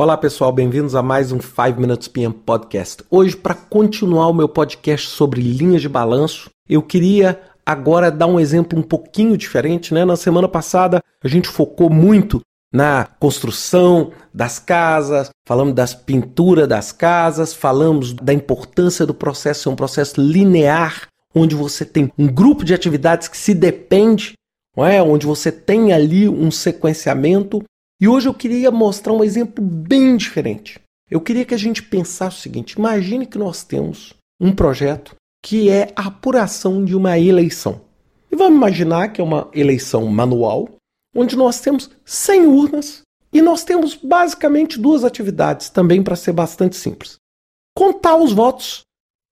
Olá pessoal, bem-vindos a mais um 5 Minutes PM Podcast. Hoje, para continuar o meu podcast sobre linhas de balanço, eu queria agora dar um exemplo um pouquinho diferente. Né? Na semana passada, a gente focou muito na construção das casas, falamos das pinturas das casas, falamos da importância do processo ser um processo linear, onde você tem um grupo de atividades que se depende, não é? onde você tem ali um sequenciamento e hoje eu queria mostrar um exemplo bem diferente. Eu queria que a gente pensasse o seguinte: imagine que nós temos um projeto que é a apuração de uma eleição. E vamos imaginar que é uma eleição manual, onde nós temos 100 urnas e nós temos basicamente duas atividades, também para ser bastante simples: contar os votos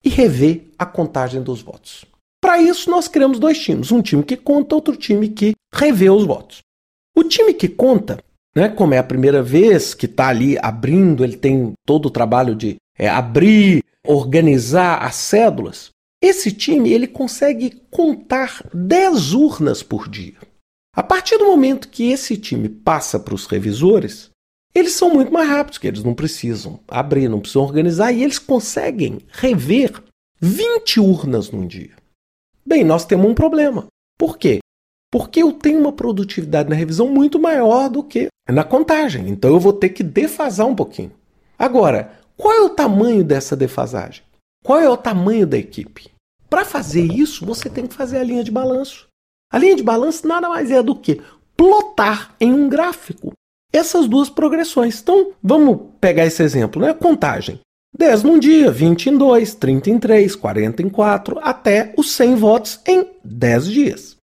e rever a contagem dos votos. Para isso, nós criamos dois times: um time que conta, outro time que revê os votos. O time que conta né? Como é a primeira vez que está ali abrindo, ele tem todo o trabalho de é, abrir, organizar as cédulas. Esse time ele consegue contar 10 urnas por dia. A partir do momento que esse time passa para os revisores, eles são muito mais rápidos, que eles não precisam abrir, não precisam organizar, e eles conseguem rever 20 urnas num dia. Bem, nós temos um problema. Por quê? Porque eu tenho uma produtividade na revisão muito maior do que na contagem. Então eu vou ter que defasar um pouquinho. Agora, qual é o tamanho dessa defasagem? Qual é o tamanho da equipe? Para fazer isso, você tem que fazer a linha de balanço. A linha de balanço nada mais é do que plotar em um gráfico essas duas progressões. Então, vamos pegar esse exemplo, né? Contagem. 10 num dia, 20 em 2, 30 em 3, 40 em 4, até os 100 votos em 10 dias.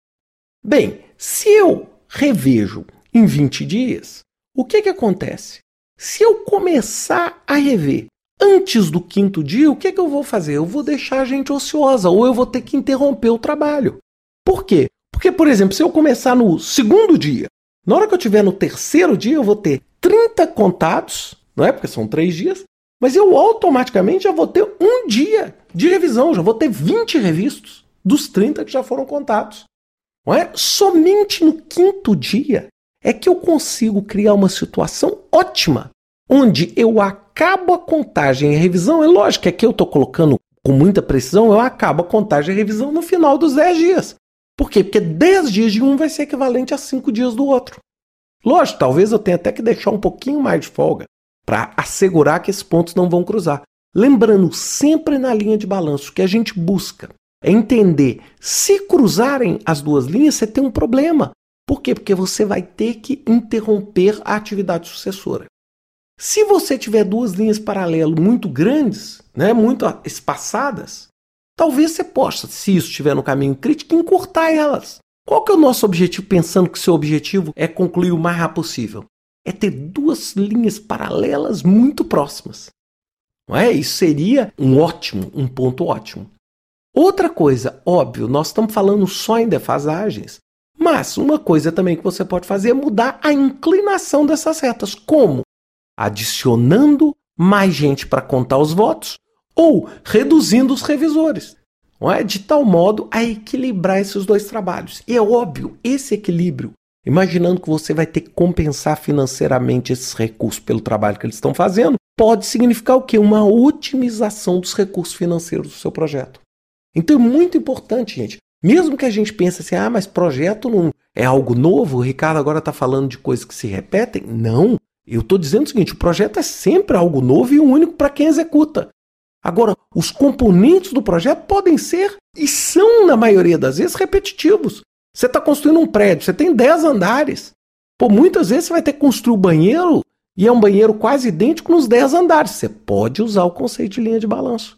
Bem, se eu revejo em 20 dias, o que, que acontece? Se eu começar a rever antes do quinto dia, o que, que eu vou fazer? Eu vou deixar a gente ociosa ou eu vou ter que interromper o trabalho. Por quê? Porque, por exemplo, se eu começar no segundo dia, na hora que eu estiver no terceiro dia, eu vou ter 30 contados, não é? Porque são três dias, mas eu automaticamente já vou ter um dia de revisão, já vou ter 20 revistos dos 30 que já foram contados. Não é? Somente no quinto dia é que eu consigo criar uma situação ótima, onde eu acabo a contagem e a revisão. É lógico que aqui eu estou colocando com muita precisão, eu acabo a contagem e a revisão no final dos 10 dias. Por quê? Porque 10 dias de um vai ser equivalente a 5 dias do outro. Lógico, talvez eu tenha até que deixar um pouquinho mais de folga para assegurar que esses pontos não vão cruzar. Lembrando sempre na linha de balanço que a gente busca é entender se cruzarem as duas linhas, você tem um problema. Por quê? Porque você vai ter que interromper a atividade sucessora. Se você tiver duas linhas paralelas muito grandes, né, muito espaçadas, talvez você possa, se isso estiver no caminho crítico, encurtar elas. Qual que é o nosso objetivo, pensando que seu objetivo é concluir o mais rápido possível? É ter duas linhas paralelas muito próximas. Não é? Isso seria um ótimo, um ponto ótimo. Outra coisa, óbvio, nós estamos falando só em defasagens, mas uma coisa também que você pode fazer é mudar a inclinação dessas retas. Como? Adicionando mais gente para contar os votos ou reduzindo os revisores. Não é? De tal modo a equilibrar esses dois trabalhos. E é óbvio, esse equilíbrio, imaginando que você vai ter que compensar financeiramente esses recursos pelo trabalho que eles estão fazendo, pode significar o quê? Uma otimização dos recursos financeiros do seu projeto. Então é muito importante, gente. Mesmo que a gente pense assim, ah, mas projeto não é algo novo, o Ricardo agora está falando de coisas que se repetem. Não. Eu estou dizendo o seguinte: o projeto é sempre algo novo e único para quem executa. Agora, os componentes do projeto podem ser, e são, na maioria das vezes, repetitivos. Você está construindo um prédio, você tem 10 andares. Pô, muitas vezes você vai ter que construir o um banheiro e é um banheiro quase idêntico nos 10 andares. Você pode usar o conceito de linha de balanço.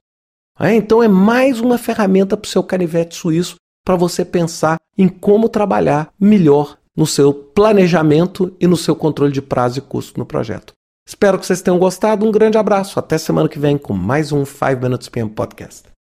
É, então é mais uma ferramenta para o seu canivete suíço para você pensar em como trabalhar melhor no seu planejamento e no seu controle de prazo e custo no projeto. Espero que vocês tenham gostado. Um grande abraço. Até semana que vem com mais um 5 Minutes PM Podcast.